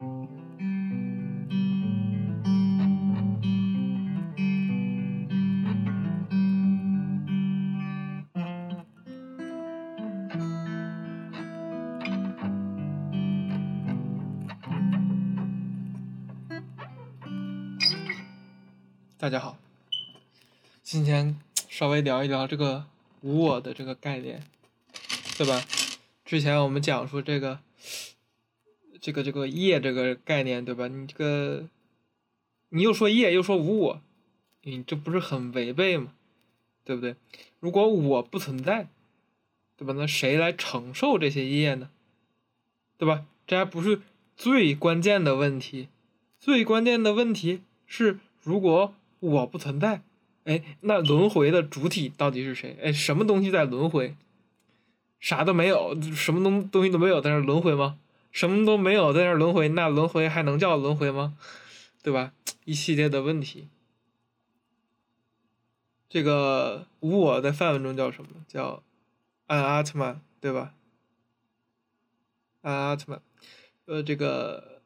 大家好，今天稍微聊一聊这个无我的这个概念，对吧？之前我们讲说这个，这个这个业这个概念，对吧？你这个，你又说业又说无我，你这不是很违背吗？对不对？如果我不存在，对吧？那谁来承受这些业呢？对吧？这还不是最关键的问题，最关键的问题是如果。我不存在，哎，那轮回的主体到底是谁？哎，什么东西在轮回？啥都没有，什么东东西都没有，在那轮回吗？什么都没有，在那轮回，那轮回还能叫轮回吗？对吧？一系列的问题。这个无我在梵文中叫什么？叫安阿特曼，对吧？安阿特曼，呃，这个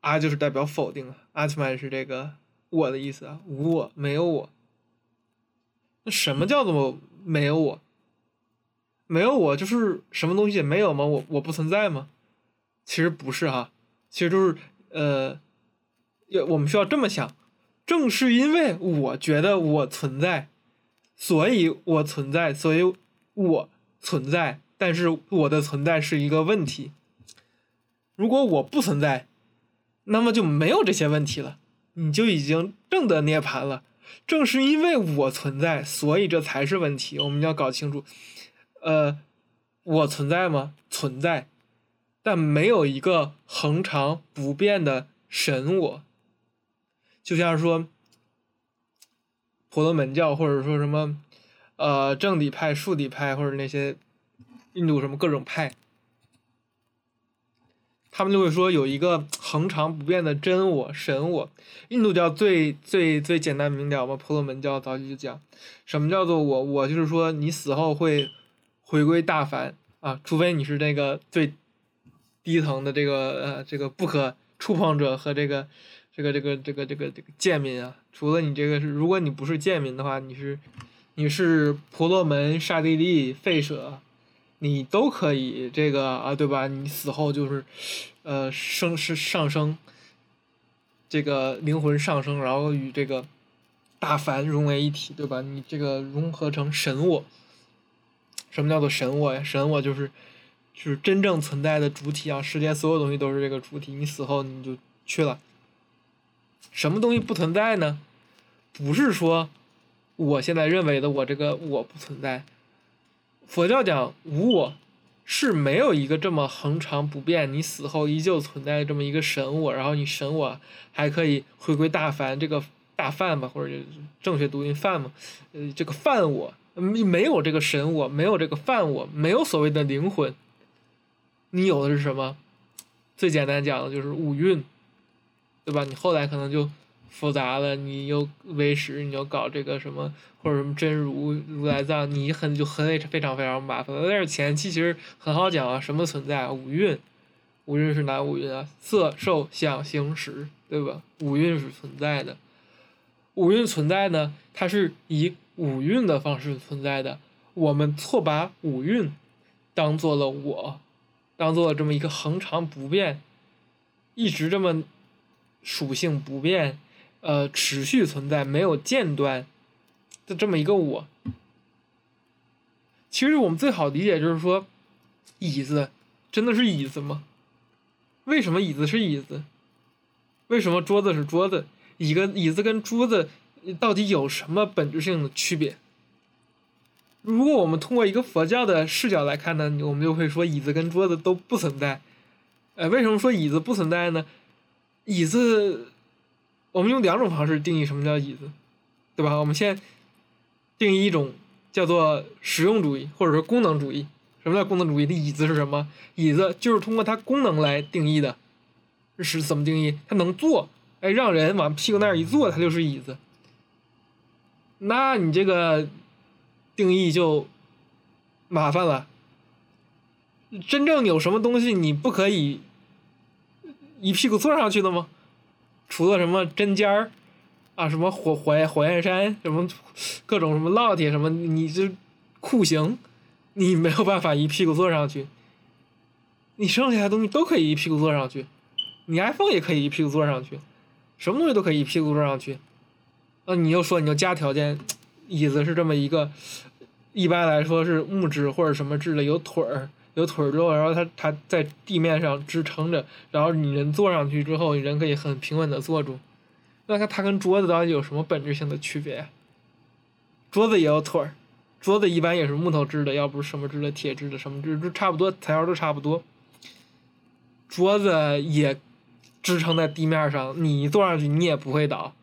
阿就是代表否定了，阿特曼是这个。我的意思啊，无我，没有我。那什么叫做没有我？没有我就是什么东西也没有吗？我我不存在吗？其实不是哈，其实就是呃，要我们需要这么想：正是因为我觉得我存在，所以我存在，所以我存在。但是我的存在是一个问题。如果我不存在，那么就没有这些问题了。你就已经正得涅槃了，正是因为我存在，所以这才是问题。我们要搞清楚，呃，我存在吗？存在，但没有一个恒常不变的神我。就像说，婆罗门教，或者说什么，呃，正底派、竖底派，或者那些印度什么各种派。他们就会说有一个恒常不变的真我、神我。印度教最最最简单明了嘛，婆罗门教早期就讲，什么叫做我？我就是说你死后会回归大凡啊，除非你是那个最低层的这个呃这个不可触碰者和这个这个这个这个这个这个贱民啊。除了你这个是，如果你不是贱民的话，你是你是婆罗门、刹帝利、吠舍。你都可以这个啊，对吧？你死后就是，呃，升是上升，这个灵魂上升，然后与这个大凡融为一体，对吧？你这个融合成神我。什么叫做神我呀？神我就是，就是真正存在的主体啊！世间所有东西都是这个主体，你死后你就去了。什么东西不存在呢？不是说我现在认为的我这个我不存在。佛教讲无我，是没有一个这么恒常不变，你死后依旧存在这么一个神我，然后你神我还可以回归大凡，这个大梵吧，或者正确读音梵嘛，呃，这个梵我没有这个神我，没有这个梵我，没有所谓的灵魂，你有的是什么？最简单讲的就是五蕴，对吧？你后来可能就。复杂了，你又为师，你又搞这个什么或者什么真如如来藏，你很就很非常非常麻烦。但是前期其实很好讲啊，什么存在五蕴，五蕴是哪五蕴啊？色、受、想、行、识，对吧？五蕴是存在的。五蕴存在呢，它是以五蕴的方式存在的。我们错把五蕴当做了我，当做这么一个恒常不变，一直这么属性不变。呃，持续存在没有间断的这么一个我，其实我们最好理解就是说，椅子真的是椅子吗？为什么椅子是椅子？为什么桌子是桌子？一个椅子跟桌子到底有什么本质性的区别？如果我们通过一个佛教的视角来看呢，我们就会说椅子跟桌子都不存在。呃，为什么说椅子不存在呢？椅子。我们用两种方式定义什么叫椅子，对吧？我们先定义一种叫做实用主义或者说功能主义。什么叫功能主义？的椅子是什么？椅子就是通过它功能来定义的。是怎么定义？它能坐，哎，让人往屁股那儿一坐，它就是椅子。那你这个定义就麻烦了。真正有什么东西你不可以一屁股坐上去的吗？除了什么针尖儿，啊，什么火火焰火焰山，什么各种什么烙铁什么，你这酷刑，你没有办法一屁股坐上去。你剩下的东西都可以一屁股坐上去，你 iPhone 也可以一屁股坐上去，什么东西都可以一屁股坐上去。啊，你又说你要加条件，椅子是这么一个，一般来说是木质或者什么质的，有腿儿，有腿儿之后，然后它它在地面上支撑着，然后你人坐上去之后，人可以很平稳的坐住。那它它跟桌子到底有什么本质性的区别？桌子也有腿儿，桌子一般也是木头制的，要不是什么制的，铁制的什么制，都差不多，材料都差不多。桌子也支撑在地面上，你坐上去你也不会倒。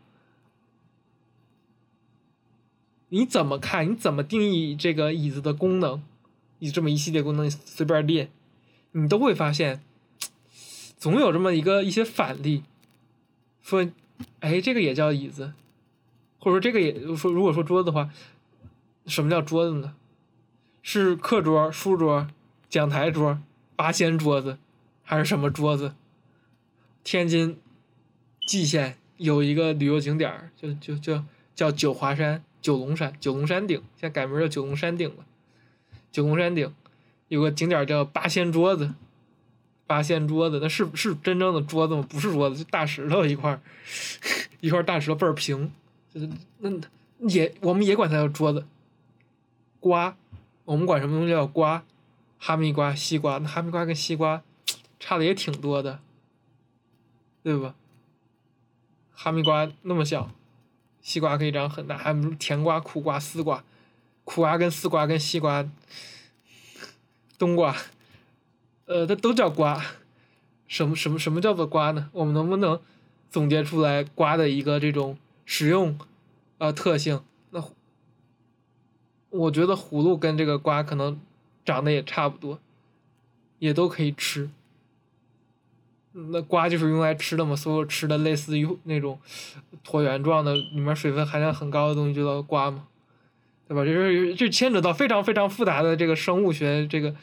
你怎么看？你怎么定义这个椅子的功能？你这么一系列功能随便列，你都会发现，总有这么一个一些反例，说，哎，这个也叫椅子，或者说这个也说，如果说桌子的话，什么叫桌子呢？是课桌、书桌、讲台桌、八仙桌子。还是什么桌子？天津蓟县有一个旅游景点儿，就就就叫九华山、九龙山、九龙山顶，现在改名叫九龙山顶了。九龙山顶有个景点叫八仙桌子，八仙桌子那是是真正的桌子吗？不是桌子，就大石头一块儿，一块大石头倍儿平，就是那也我们也管它叫桌子。瓜，我们管什么东西叫瓜？哈密瓜、西瓜，那哈密瓜跟西瓜。差的也挺多的，对吧？哈密瓜那么小，西瓜可以长很大，还有甜瓜、苦瓜、丝瓜，苦瓜跟丝瓜跟西瓜、冬瓜，呃，它都叫瓜。什么什么什么叫做瓜呢？我们能不能总结出来瓜的一个这种使用呃特性？那我觉得葫芦跟这个瓜可能长得也差不多，也都可以吃。那瓜就是用来吃的嘛，所有吃的类似于那种椭圆状的，里面水分含量很高的东西就叫瓜嘛，对吧？就是就牵扯到非常非常复杂的这个生物学这个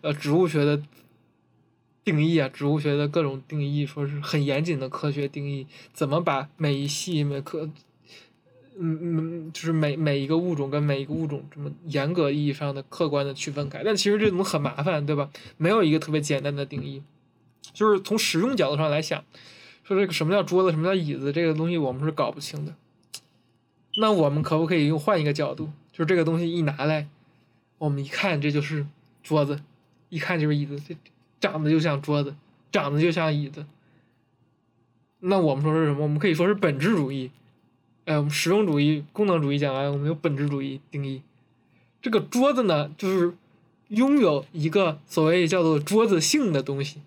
呃植物学的定义啊，植物学的各种定义，说是很严谨的科学定义，怎么把每一系每科嗯嗯就是每每一个物种跟每一个物种这么严格意义上的客观的区分开，但其实这种很麻烦，对吧？没有一个特别简单的定义。就是从实用角度上来想，说这个什么叫桌子，什么叫椅子，这个东西我们是搞不清的。那我们可不可以用换一个角度，就是这个东西一拿来，我们一看这就是桌子，一看就是椅子，这长得就像桌子，长得就像椅子。那我们说是什么？我们可以说是本质主义。哎，我们实用主义、功能主义讲完，我们有本质主义定义。这个桌子呢，就是拥有一个所谓叫做桌子性的东西。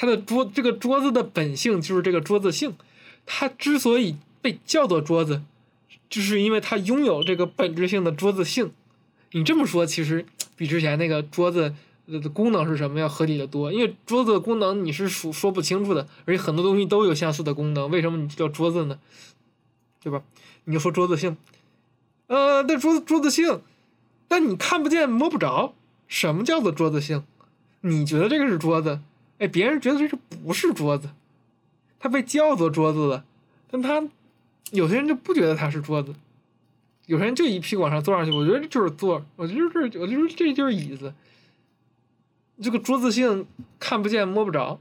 它的桌，这个桌子的本性就是这个桌子性，它之所以被叫做桌子，就是因为它拥有这个本质性的桌子性。你这么说，其实比之前那个桌子的功能是什么要合理的多，因为桌子的功能你是说说不清楚的，而且很多东西都有相似的功能，为什么你叫桌子呢？对吧？你就说桌子性，呃，那桌子桌子性，但你看不见摸不着，什么叫做桌子性？你觉得这个是桌子？哎，别人觉得这是不是桌子？它被叫做桌子了，但他有些人就不觉得它是桌子，有些人就一屁股往上坐上去。我觉得这就是座，我觉得这，我觉得这就是椅子。这个桌子性看不见摸不着，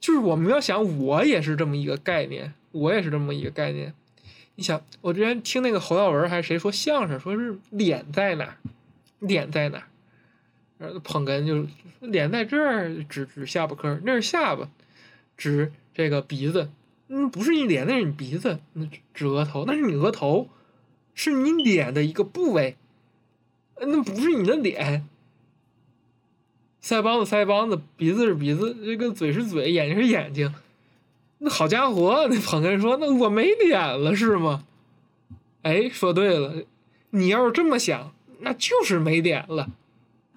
就是我们要想，我也是这么一个概念，我也是这么一个概念。你想，我之前听那个侯耀文还是谁说相声，说是脸在哪，脸在哪捧哏就脸在这儿，指指下巴颏那是下巴，指这个鼻子，嗯，不是你脸，那是你鼻子，那指额头，那是你额头，是你脸的一个部位，那不是你的脸。腮帮子腮帮子，鼻子是鼻子，这个嘴是嘴，眼睛是眼睛，那好家伙，那捧哏说，那我没脸了是吗？哎，说对了，你要是这么想，那就是没脸了。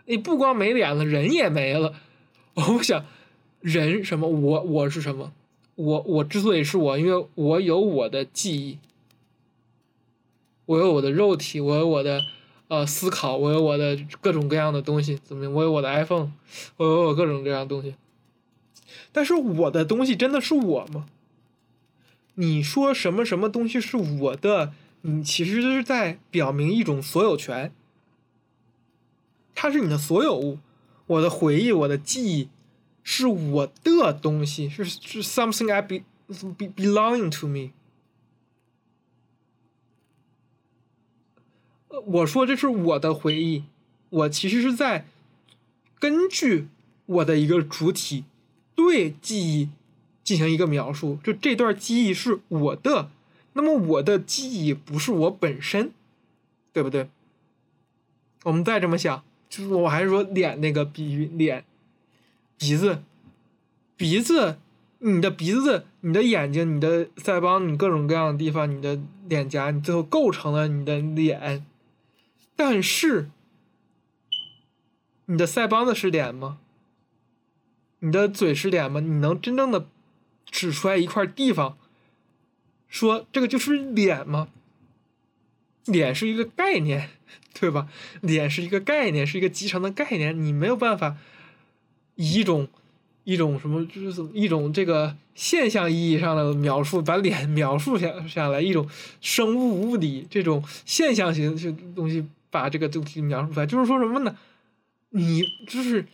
你不光没脸了，人也没了。我想，人什么？我我是什么？我我之所以是我，因为我有我的记忆，我有我的肉体，我有我的呃思考，我有我的各种各样的东西，怎么样？我有我的 iPhone，我有我各种各样的东西。但是我的东西真的是我吗？你说什么什么东西是我的？你其实就是在表明一种所有权，它是你的所有物。我的回忆，我的记忆，是我的东西，是是 something I be be belonging to me。我说这是我的回忆，我其实是在根据我的一个主体对记忆进行一个描述，就这段记忆是我的。那么我的记忆不是我本身，对不对？我们再这么想，就是我还是说脸那个比喻，脸、鼻子、鼻子，你的鼻子、你的眼睛、你的腮帮、你各种各样的地方、你的脸颊，你最后构成了你的脸。但是，你的腮帮子是脸吗？你的嘴是脸吗？你能真正的指出来一块地方？说这个就是脸吗？脸是一个概念，对吧？脸是一个概念，是一个集成的概念，你没有办法以一种一种什么，就是一种这个现象意义上的描述，把脸描述下下来，一种生物物理这种现象型的东西，把这个东西描述出来，就是说什么呢？你就是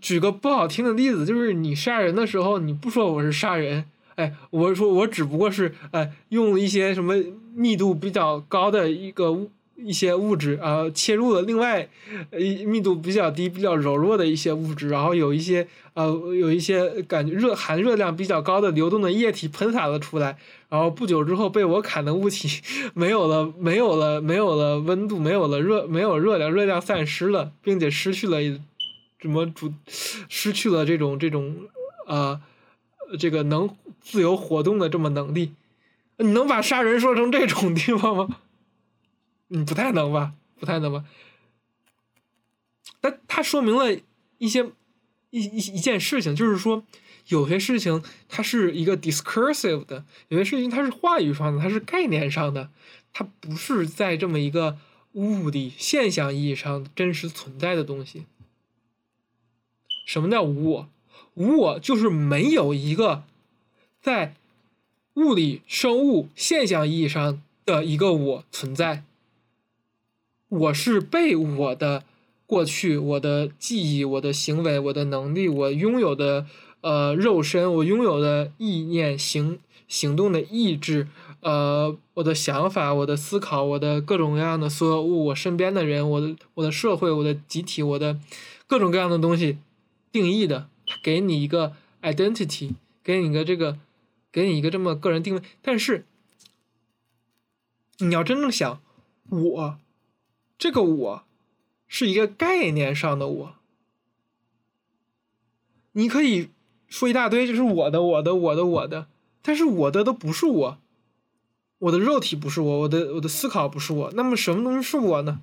举个不好听的例子，就是你杀人的时候，你不说我是杀人。哎，我说我只不过是呃用一些什么密度比较高的一个物一些物质啊切入了另外呃密度比较低比较柔弱的一些物质，然后有一些呃有一些感觉热含热量比较高的流动的液体喷洒了出来，然后不久之后被我砍的物体 没有了没有了没有了温度没有了热没有热量热量散失了，并且失去了什么主失去了这种这种啊这个能。自由活动的这么能力，你能把杀人说成这种地方吗？嗯不太能吧，不太能吧。但它说明了一些一一一件事情，就是说有些事情它是一个 discursive 的，有些事情它是话语上的，它是概念上的，它不是在这么一个物理现象意义上真实存在的东西。什么叫无我？无我就是没有一个。在物理、生物现象意义上的一个我存在，我是被我的过去、我的记忆、我的行为、我的能力、我拥有的呃肉身、我拥有的意念、行行动的意志、呃我的想法、我的思考、我的各种各样的所有物、我身边的人、我的我的社会、我的集体、我的各种各样的东西定义的，给你一个 identity，给你一个这个。给你一个这么个人定位，但是你要真正想，我这个我是一个概念上的我，你可以说一大堆，这是我的、我的、我的、我的，但是我的都不是我，我的肉体不是我，我的我的思考不是我，那么什么东西是我呢？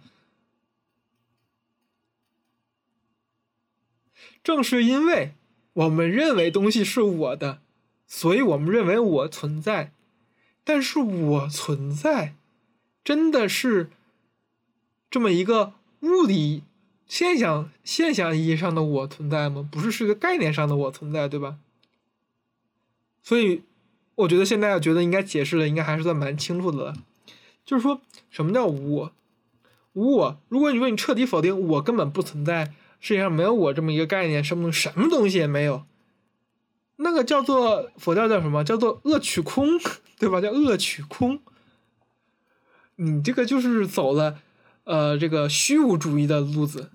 正是因为我们认为东西是我的。所以我们认为我存在，但是我存在，真的是这么一个物理现象现象意义上的我存在吗？不是，是个概念上的我存在，对吧？所以我觉得现在觉得应该解释的应该还是算蛮清楚的了，就是说什么叫无我？无我，如果你说你彻底否定我根本不存在，世界上没有我这么一个概念，什么什么东西也没有。那个叫做佛教叫什么？叫做恶取空，对吧？叫恶取空。你这个就是走了，呃，这个虚无主义的路子。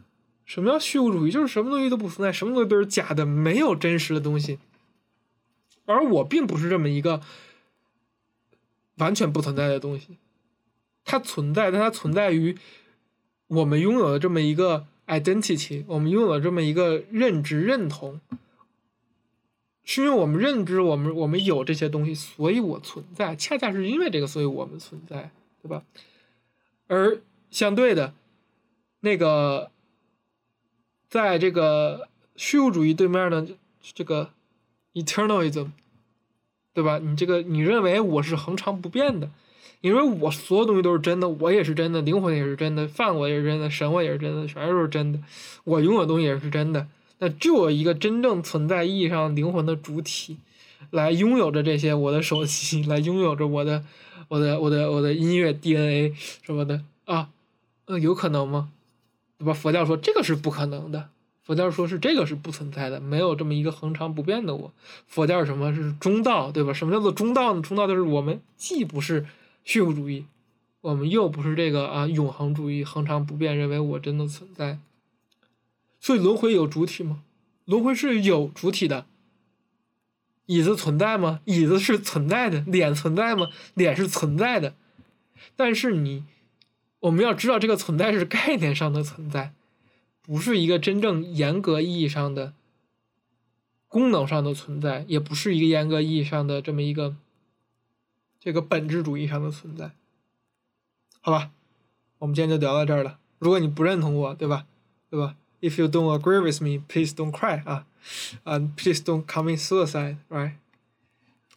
什么叫虚无主义？就是什么东西都不存在，什么东西都是假的，没有真实的东西。而我并不是这么一个完全不存在的东西，它存在，但它存在于我们拥有的这么一个 identity，我们拥有的这么一个认知认同。是因为我们认知我们我们有这些东西，所以我存在。恰恰是因为这个，所以我们存在，对吧？而相对的，那个，在这个虚无主义对面的这个 eternalism，对吧？你这个你认为我是恒常不变的，因为我所有东西都是真的，我也是真的，灵魂也是真的，饭我也是真的，神我也是真的，全都是真的。我拥有的东西也是真的。那就有一个真正存在意义上灵魂的主体，来拥有着这些我的手机，来拥有着我的我的我的我的音乐 DNA 什么的啊，那，有可能吗？对吧？佛教说这个是不可能的。佛教说是这个是不存在的，没有这么一个恒常不变的我。佛教什么是中道，对吧？什么叫做中道呢？中道就是我们既不是虚无主义，我们又不是这个啊永恒主义，恒常不变，认为我真的存在。所以轮回有主体吗？轮回是有主体的。椅子存在吗？椅子是存在的。脸存在吗？脸是存在的。但是你，我们要知道这个存在是概念上的存在。不是一个真正严格意义上的功能上的存在，也不是一个严格意义上的这么一个这个本质主义上的存在，好吧？我们今天就聊到这儿了。如果你不认同我，对吧？对吧？If you don't agree with me, please don't cry 啊，啊，please don't commit suicide，right？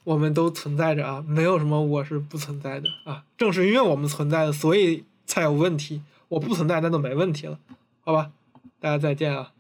我们都存在着啊，没有什么我是不存在的啊。正是因为我们存在的，所以才有问题。我不存在，那就没问题了，好吧？大家再见啊！